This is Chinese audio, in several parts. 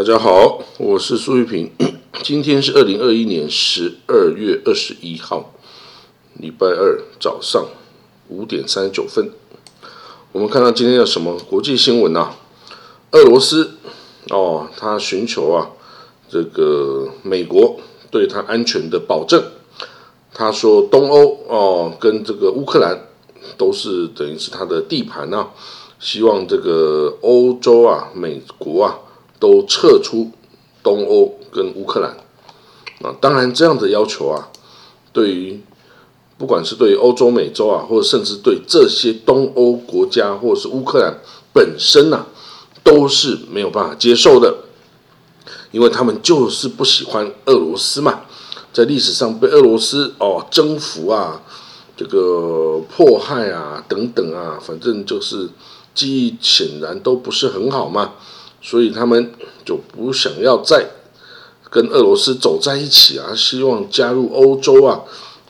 大家好，我是苏玉平。今天是二零二一年十二月二十一号，礼拜二早上五点三十九分。我们看到今天有什么国际新闻啊？俄罗斯哦，他寻求啊，这个美国对他安全的保证。他说东欧哦，跟这个乌克兰都是等于是他的地盘啊，希望这个欧洲啊、美国啊。都撤出东欧跟乌克兰啊！当然，这样的要求啊，对于不管是对欧洲、美洲啊，或者甚至对这些东欧国家或者是乌克兰本身呐，都是没有办法接受的，因为他们就是不喜欢俄罗斯嘛，在历史上被俄罗斯哦征服啊，这个迫害啊等等啊，反正就是记忆显然都不是很好嘛。所以他们就不想要再跟俄罗斯走在一起啊，希望加入欧洲啊，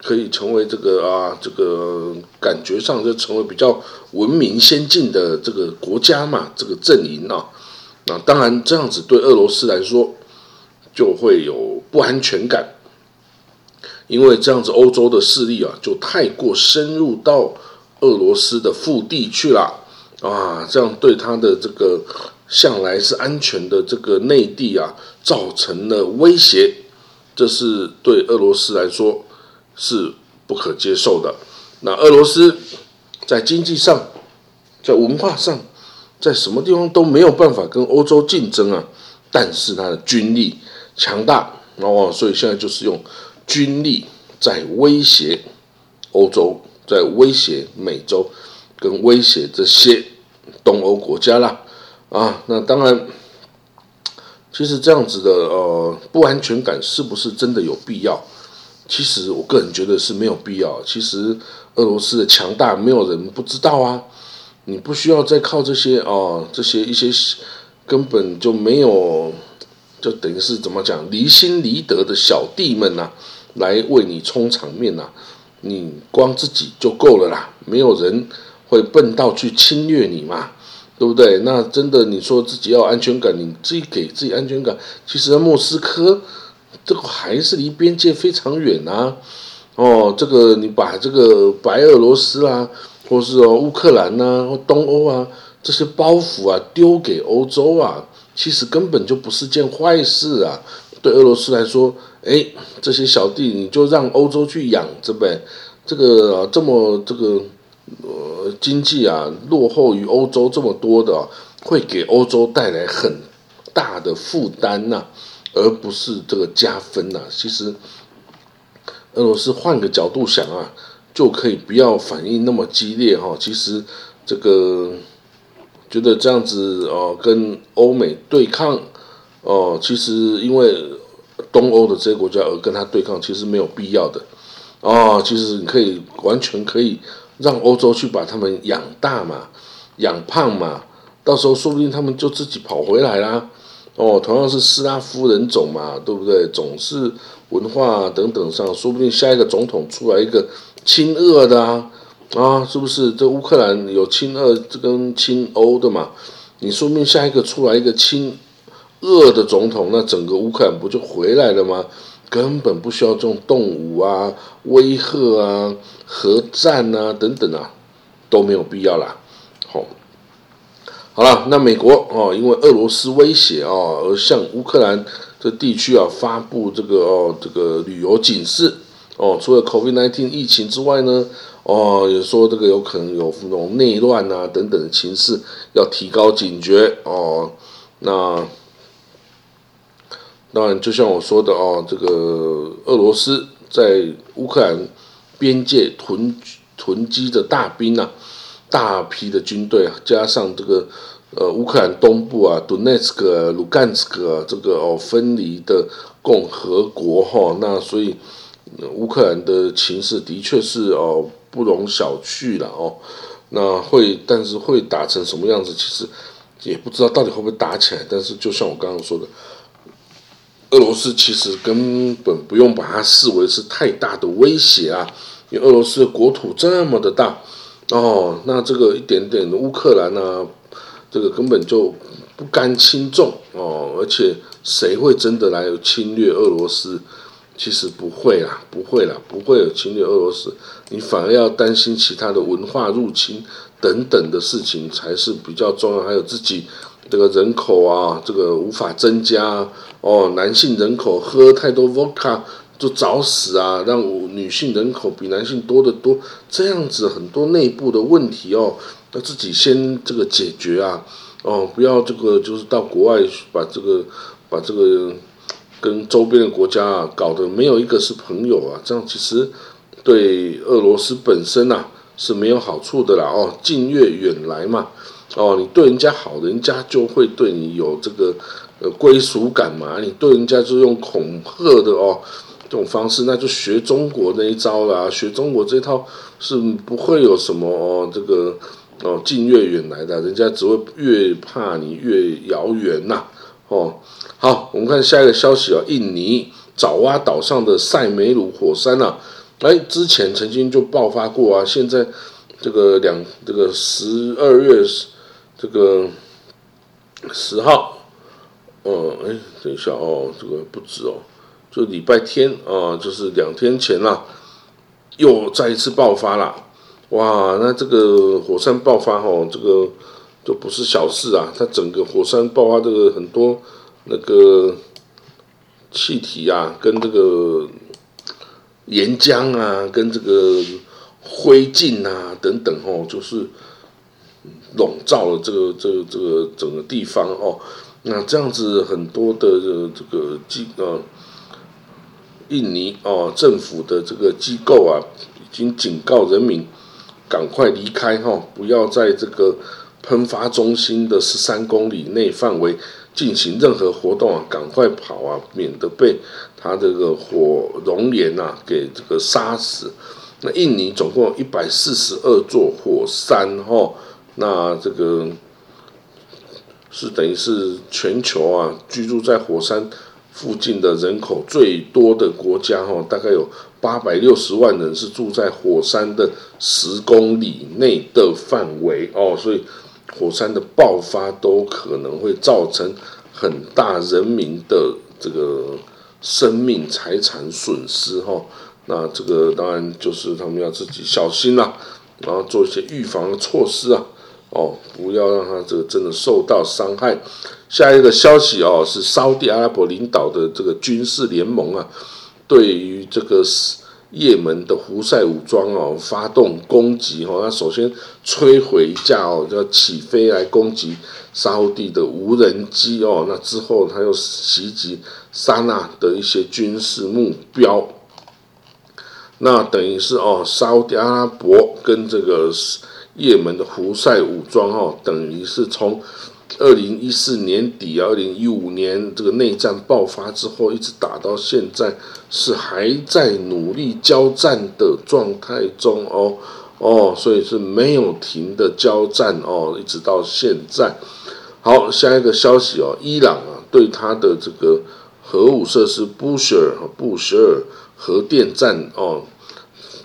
可以成为这个啊，这个感觉上就成为比较文明先进的这个国家嘛，这个阵营啊，那当然这样子对俄罗斯来说就会有不安全感，因为这样子欧洲的势力啊就太过深入到俄罗斯的腹地去了啊，这样对他的这个。向来是安全的这个内地啊，造成了威胁，这是对俄罗斯来说是不可接受的。那俄罗斯在经济上、在文化上、在什么地方都没有办法跟欧洲竞争啊，但是它的军力强大哦，所以现在就是用军力在威胁欧洲，在威胁美洲，跟威胁这些东欧国家啦。啊，那当然，其实这样子的呃不安全感是不是真的有必要？其实我个人觉得是没有必要。其实俄罗斯的强大没有人不知道啊，你不需要再靠这些哦这些一些根本就没有，就等于是怎么讲离心离德的小弟们呐，来为你充场面呐，你光自己就够了啦，没有人会笨到去侵略你嘛。对不对？那真的，你说自己要安全感，你自己给自己安全感。其实莫斯科这个还是离边界非常远啊。哦，这个你把这个白俄罗斯啊，或是哦乌克兰呐，或东欧啊这些包袱啊丢给欧洲啊，其实根本就不是件坏事啊。对俄罗斯来说，哎，这些小弟你就让欧洲去养着呗。这个这么这个。呃，经济啊落后于欧洲这么多的，会给欧洲带来很大的负担呐，而不是这个加分呐。其实，俄罗斯换个角度想啊，就可以不要反应那么激烈哈。其实这个觉得这样子哦，跟欧美对抗哦，其实因为东欧的这些国家而跟他对抗，其实没有必要的哦。其实你可以完全可以。让欧洲去把他们养大嘛，养胖嘛，到时候说不定他们就自己跑回来啦。哦，同样是斯拉夫人种嘛，对不对？总是文化等等上，说不定下一个总统出来一个亲俄的啊，啊，是不是？这乌克兰有亲俄跟亲欧的嘛？你说不定下一个出来一个亲俄的总统，那整个乌克兰不就回来了吗？根本不需要这种动武啊、威吓啊、核战啊等等啊，都没有必要啦。好，好了，那美国哦，因为俄罗斯威胁哦，而向乌克兰这地区啊发布这个哦这个旅游警示哦，除了 COVID-19 疫情之外呢，哦也说这个有可能有那种内乱啊等等的情势，要提高警觉哦。那当然，就像我说的哦，这个俄罗斯在乌克兰边界囤囤积的大兵啊，大批的军队啊，加上这个呃乌克兰东部啊，顿涅茨克、卢甘斯克这个哦分离的共和国哈，那所以乌克兰的情势的确是哦不容小觑了哦。那会，但是会打成什么样子，其实也不知道到底会不会打起来。但是就像我刚刚说的。俄罗斯其实根本不用把它视为是太大的威胁啊，因为俄罗斯的国土这么的大哦，那这个一点点的乌克兰呢，这个根本就不甘轻重哦，而且谁会真的来侵略俄罗斯？其实不会啦，不会啦，不会有侵略俄罗斯，你反而要担心其他的文化入侵等等的事情才是比较重要。还有自己这个人口啊，这个无法增加哦，男性人口喝太多 vodka 就早死啊，让女性人口比男性多得多，这样子很多内部的问题哦，要自己先这个解决啊，哦，不要这个就是到国外把这个把这个。跟周边的国家啊搞得没有一个是朋友啊，这样其实对俄罗斯本身呐是没有好处的啦哦，近悦远来嘛哦，你对人家好，人家就会对你有这个呃归属感嘛，你对人家就用恐吓的哦这种方式，那就学中国那一招啦，学中国这套是不会有什么哦这个哦近悦远来的，人家只会越怕你越遥远呐。哦，好，我们看下一个消息啊，印尼爪哇岛上的塞梅鲁火山啊，哎，之前曾经就爆发过啊，现在这个两这个十二月这个十号，嗯，哎，等一下哦，这个不止哦，就礼拜天啊，就是两天前啦，又再一次爆发了，哇，那这个火山爆发哦，这个。都不是小事啊！它整个火山爆发，这个很多那个气体啊，跟这个岩浆啊，跟这个灰烬啊等等哦，就是笼罩了这个这个这个整个地方哦。那这样子很多的这个机呃，印尼哦政府的这个机构啊，已经警告人民赶快离开哈，不要在这个。喷发中心的十三公里内范围进行任何活动啊，赶快跑啊，免得被它这个火熔岩啊给这个杀死。那印尼总共一百四十二座火山哈，那这个是等于是全球啊居住在火山附近的人口最多的国家哈，大概有八百六十万人是住在火山的十公里内的范围哦，所以。火山的爆发都可能会造成很大人民的这个生命财产损失哈，那这个当然就是他们要自己小心啦，然后做一些预防的措施啊，哦，不要让他这个真的受到伤害。下一个消息哦，是沙地阿拉伯领导的这个军事联盟啊，对于这个也门的胡塞武装哦，发动攻击哦，那首先摧毁一架哦，要起飞来攻击沙地的无人机哦，那之后他又袭击沙那的一些军事目标，那等于是哦，沙特阿拉伯跟这个也门的胡塞武装哦，等于是从。二零一四年底啊，二零一五年这个内战爆发之后，一直打到现在，是还在努力交战的状态中哦哦，所以是没有停的交战哦，一直到现在。好，下一个消息哦，伊朗啊，对他的这个核武设施布什尔和布什尔核电站哦，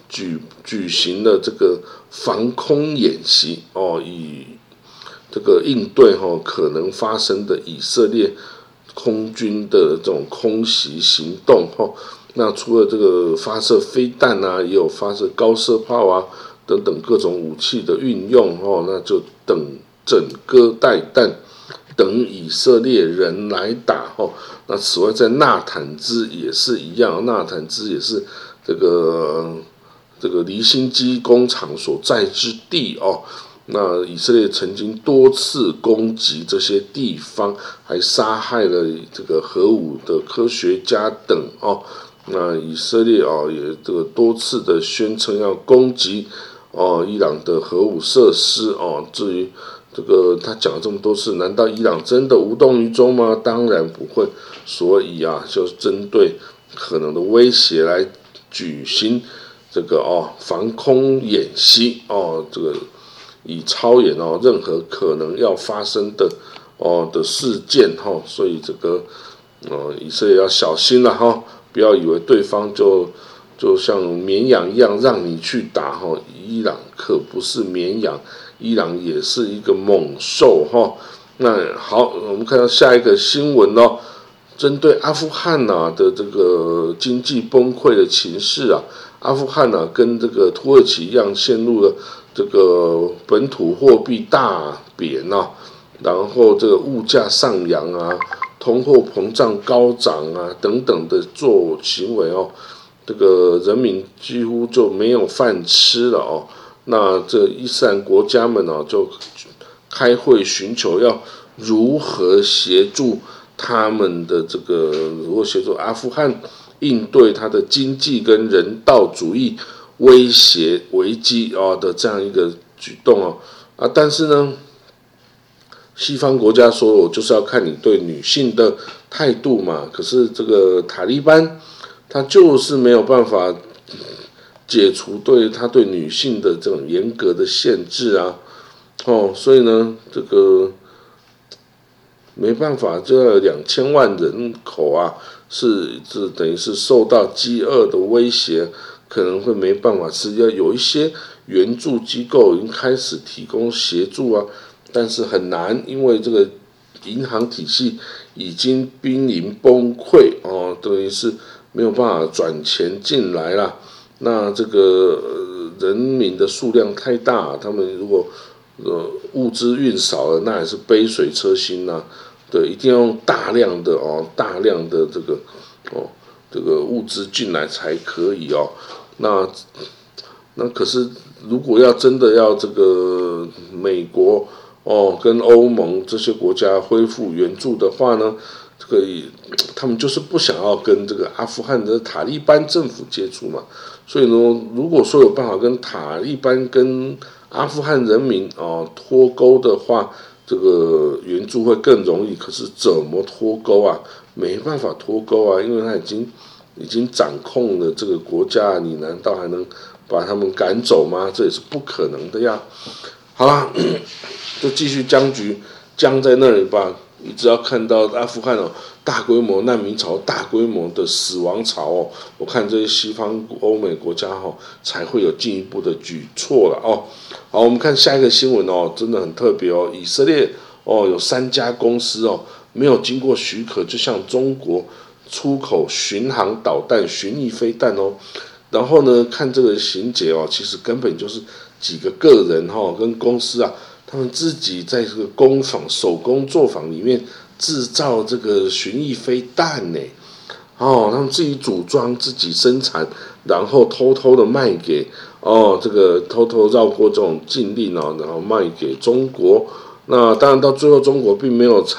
举举行了这个防空演习哦，以。这个应对哈可能发生的以色列空军的这种空袭行动哈，那除了这个发射飞弹啊，也有发射高射炮啊等等各种武器的运用哦，那就等整个带弹等以色列人来打哦。那此外在纳坦兹也是一样，纳坦兹也是这个这个离心机工厂所在之地哦。那以色列曾经多次攻击这些地方，还杀害了这个核武的科学家等哦。那以色列哦也这个多次的宣称要攻击哦伊朗的核武设施哦。至于这个他讲了这么多次，难道伊朗真的无动于衷吗？当然不会。所以啊，就针对可能的威胁来举行这个哦防空演习哦这个。以超演哦，任何可能要发生的哦的事件哈，所以这个呃以色列要小心了哈，不要以为对方就就像绵羊一样让你去打哈，伊朗可不是绵羊，伊朗也是一个猛兽哈。那好，我们看到下一个新闻哦，针对阿富汗呐的这个经济崩溃的情势啊，阿富汗呢跟这个土耳其一样陷入了这个本土货币大贬呐，然后这个物价上扬啊，通货膨胀高涨啊等等的做行为哦，这个人民几乎就没有饭吃了哦。那这伊斯兰国家们呢，就开会寻求要如何协助他们的这个，如何协助阿富汗应对他的经济跟人道主义威胁危机啊的这样一个举动哦啊，但是呢，西方国家说我就是要看你对女性的态度嘛，可是这个塔利班他就是没有办法。解除对他对女性的这种严格的限制啊，哦，所以呢，这个没办法，这两千万人口啊，是是等于是受到饥饿的威胁，可能会没办法吃。要有一些援助机构已经开始提供协助啊，但是很难，因为这个银行体系已经濒临崩溃哦，等于是没有办法转钱进来了。那这个人民的数量太大，他们如果呃物资运少了，那也是杯水车薪呐。对，一定要用大量的哦，大量的这个哦，这个物资进来才可以哦。那那可是如果要真的要这个美国哦跟欧盟这些国家恢复援助的话呢？这个他们就是不想要跟这个阿富汗的塔利班政府接触嘛，所以呢，如果说有办法跟塔利班跟阿富汗人民啊脱钩的话，这个援助会更容易。可是怎么脱钩啊？没办法脱钩啊，因为他已经已经掌控了这个国家，你难道还能把他们赶走吗？这也是不可能的呀。好了，就继续僵局僵在那里吧。你只要看到阿富汗哦，大规模难民潮、大规模的死亡潮哦，我看这些西方欧美国家哈才会有进一步的举措了哦。好，我们看下一个新闻哦，真的很特别哦。以色列哦，有三家公司哦，没有经过许可就向中国出口巡航导弹、巡弋飞弹哦。然后呢，看这个情节哦，其实根本就是几个个人哈跟公司啊。他们自己在这个工坊手工作坊里面制造这个巡弋飞弹呢，哦，他们自己组装、自己生产，然后偷偷的卖给哦，这个偷偷绕过这种禁令哦，然后卖给中国。那当然到最后，中国并没有采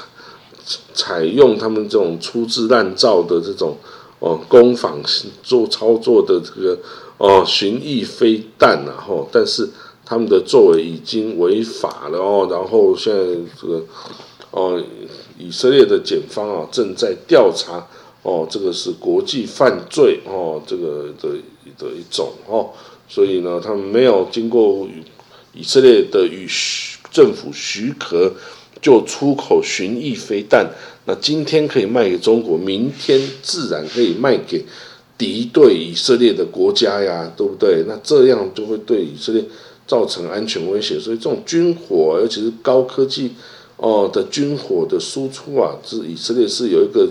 采用他们这种粗制滥造的这种哦工坊做操作的这个哦巡弋飞弹然后但是。他们的作为已经违法了哦，然后现在这个哦，以色列的检方啊正在调查哦，这个是国际犯罪哦，这个的的一种哦，所以呢，他们没有经过以色列的与政府许可就出口巡弋飞弹，那今天可以卖给中国，明天自然可以卖给敌对以色列的国家呀，对不对？那这样就会对以色列。造成安全威胁，所以这种军火，尤其是高科技哦的军火的输出啊，是以色列是有一个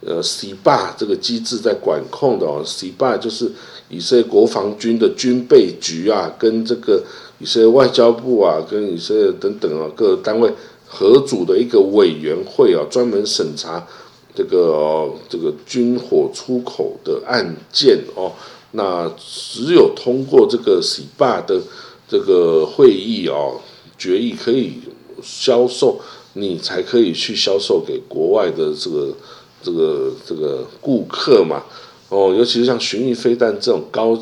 呃 C 霸这个机制在管控的哦。C 霸就是以色列国防军的军备局啊，跟这个以色列外交部啊，跟以色列等等啊各单位合组的一个委员会啊，专门审查这个这个军火出口的案件哦。那只有通过这个 C 霸的。这个会议哦，决议可以销售，你才可以去销售给国外的这个这个这个顾客嘛。哦，尤其是像巡弋飞弹这种高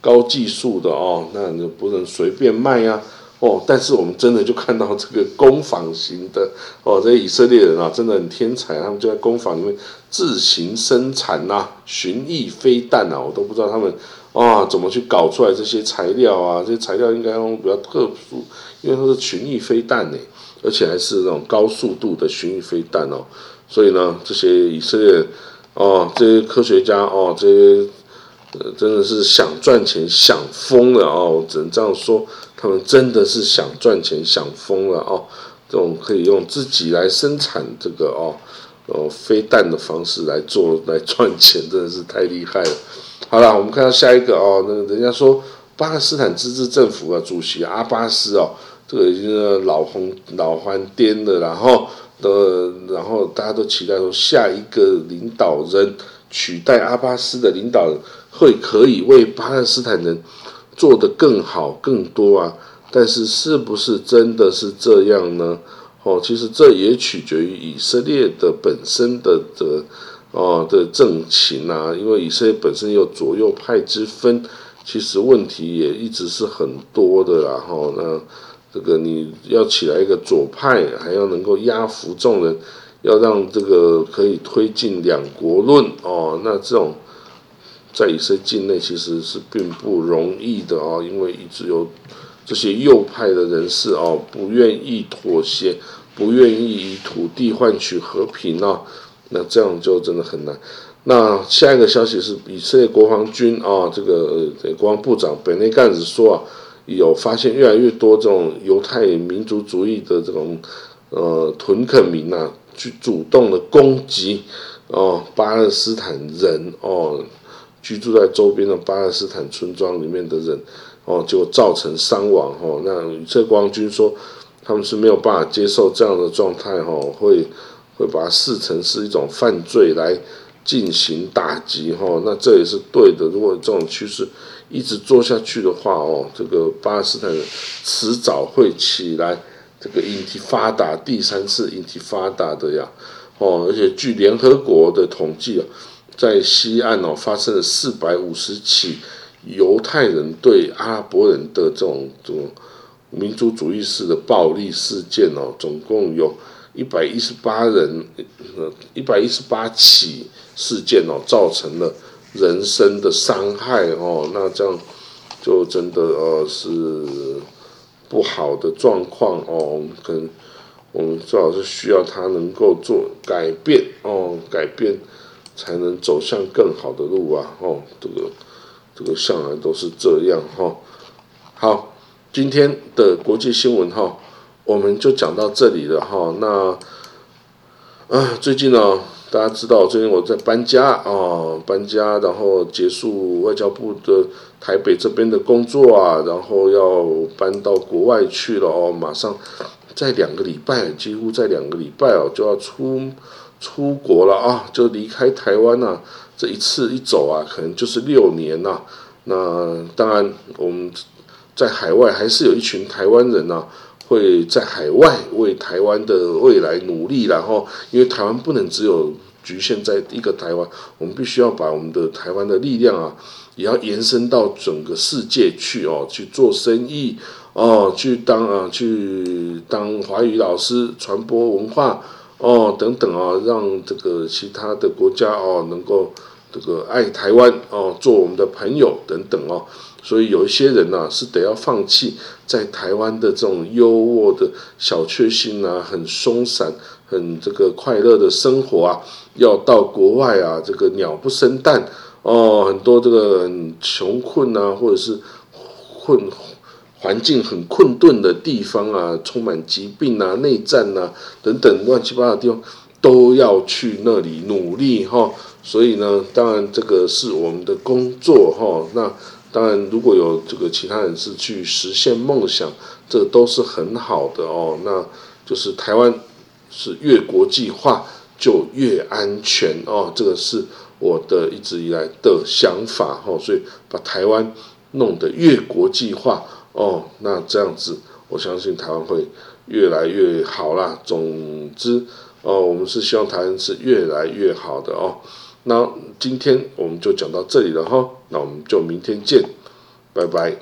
高技术的哦，那你就不能随便卖呀。哦，但是我们真的就看到这个工坊型的哦，这些以色列人啊，真的很天才，他们就在工坊里面自行生产呐，巡弋飞弹呐，我都不知道他们。啊，怎么去搞出来这些材料啊？这些材料应该用比较特殊，因为它是巡弋飞弹呢，而且还是那种高速度的巡弋飞弹哦。所以呢，这些以色列哦，这些科学家哦，这些呃，真的是想赚钱想疯了哦，只能这样说，他们真的是想赚钱想疯了哦。这种可以用自己来生产这个哦哦飞弹的方式来做来赚钱，真的是太厉害了。好了，我们看到下一个哦，那人家说巴勒斯坦自治政府啊主席阿巴斯哦，这个已经老红老还颠了，然后的然后大家都期待说下一个领导人取代阿巴斯的领导人会可以为巴勒斯坦人做得更好更多啊。但是是不是真的是这样呢？哦，其实这也取决于以色列的本身的这哦的政情啊，因为以色列本身有左右派之分，其实问题也一直是很多的。然后那这个你要起来一个左派，还要能够压服众人，要让这个可以推进两国论哦，那这种在以色列境内其实是并不容易的哦，因为一直有。这些右派的人士哦，不愿意妥协，不愿意以土地换取和平啊，那这样就真的很难。那下一个消息是，以色列国防军啊，这个国防部长本内干子说啊，有发现越来越多这种犹太民族主义的这种呃屯垦民啊，去主动的攻击哦巴勒斯坦人哦，居住在周边的巴勒斯坦村庄里面的人。哦，就造成伤亡哦。那这光军说，他们是没有办法接受这样的状态哦，会会把它视成是一种犯罪来进行打击哈。那这也是对的。如果这种趋势一直做下去的话哦，这个巴勒斯坦人迟早会起来这个引体发达第三次引体发达的呀。哦，而且据联合国的统计啊，在西岸哦发生了四百五十起。犹太人对阿拉伯人的这种这种民族主义式的暴力事件哦，总共有一百一十八人，呃，一百一十八起事件哦，造成了人身的伤害哦，那这样就真的呃是不好的状况哦，我们跟我们最好是需要他能够做改变哦，改变才能走向更好的路啊，哦，这个。这个向来都是这样哈。好，今天的国际新闻哈，我们就讲到这里了哈。那啊，最近呢，大家知道最近我在搬家啊，搬家，然后结束外交部的台北这边的工作啊，然后要搬到国外去了哦。马上在两个礼拜，几乎在两个礼拜哦，就要出出国了啊，就离开台湾了。这一次一走啊，可能就是六年呐。那当然，我们在海外还是有一群台湾人呐，会在海外为台湾的未来努力。然后，因为台湾不能只有局限在一个台湾，我们必须要把我们的台湾的力量啊，也要延伸到整个世界去哦，去做生意哦，去当啊，去当华语老师，传播文化。哦，等等啊，让这个其他的国家哦，能够这个爱台湾哦，做我们的朋友等等哦，所以有一些人呢是得要放弃在台湾的这种优渥的小确幸啊，很松散、很这个快乐的生活啊，要到国外啊，这个鸟不生蛋哦，很多这个很穷困啊，或者是困。环境很困顿的地方啊，充满疾病啊、内战啊等等乱七八糟的地方，都要去那里努力哈。所以呢，当然这个是我们的工作哈。那当然，如果有这个其他人是去实现梦想，这都是很好的哦。那就是台湾是越国际化就越安全哦。这个是我的一直以来的想法哈。所以把台湾弄得越国际化。哦，那这样子，我相信台湾会越来越好啦。总之，哦，我们是希望台湾是越来越好的哦。那今天我们就讲到这里了哈，那我们就明天见，拜拜。